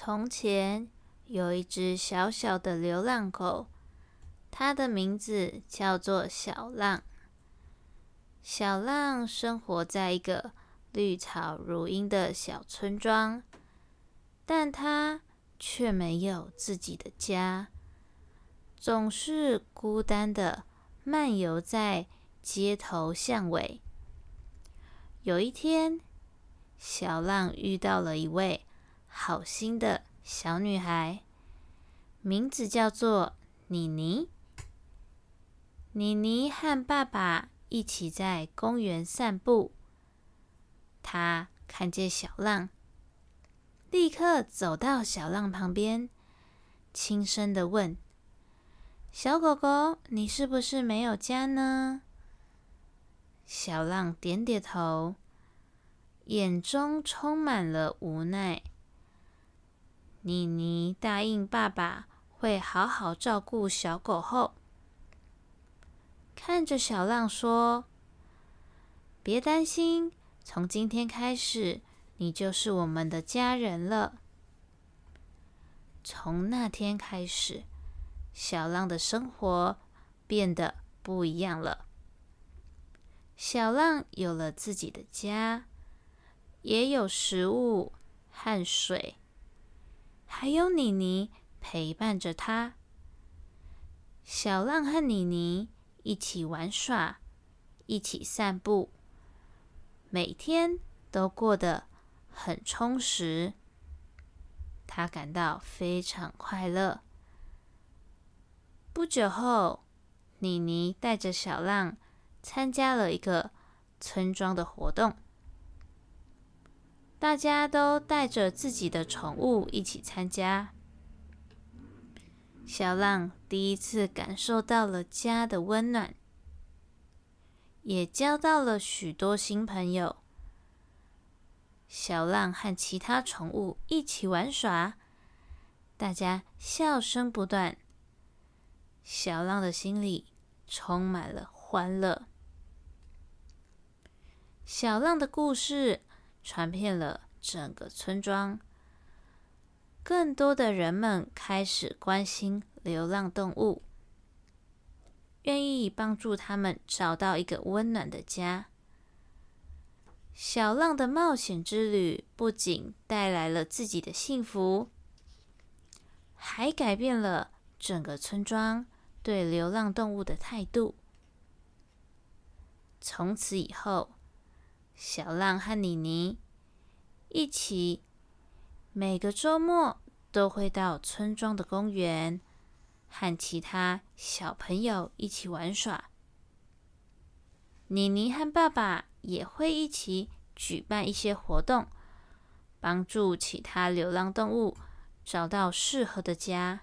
从前有一只小小的流浪狗，它的名字叫做小浪。小浪生活在一个绿草如茵的小村庄，但它却没有自己的家，总是孤单的漫游在街头巷尾。有一天，小浪遇到了一位好心的小女孩，名字叫做妮妮。妮妮和爸爸一起在公园散步，她看见小浪，立刻走到小浪旁边，轻声的问：“小狗狗，你是不是没有家呢？”小浪点点头，眼中充满了无奈。妮妮答应爸爸会好好照顾小狗后，看着小浪说：“别担心，从今天开始，你就是我们的家人了。”从那天开始，小浪的生活变得不一样了。小浪有了自己的家，也有食物和水，还有妮妮陪伴着他。小浪和妮妮一起玩耍，一起散步，每天都过得很充实。他感到非常快乐。不久后，妮妮带着小浪。参加了一个村庄的活动，大家都带着自己的宠物一起参加。小浪第一次感受到了家的温暖，也交到了许多新朋友。小浪和其他宠物一起玩耍，大家笑声不断。小浪的心里充满了。欢乐，小浪的故事传遍了整个村庄。更多的人们开始关心流浪动物，愿意帮助他们找到一个温暖的家。小浪的冒险之旅不仅带来了自己的幸福，还改变了整个村庄对流浪动物的态度。从此以后，小浪和妮妮一起每个周末都会到村庄的公园和其他小朋友一起玩耍。妮妮和爸爸也会一起举办一些活动，帮助其他流浪动物找到适合的家。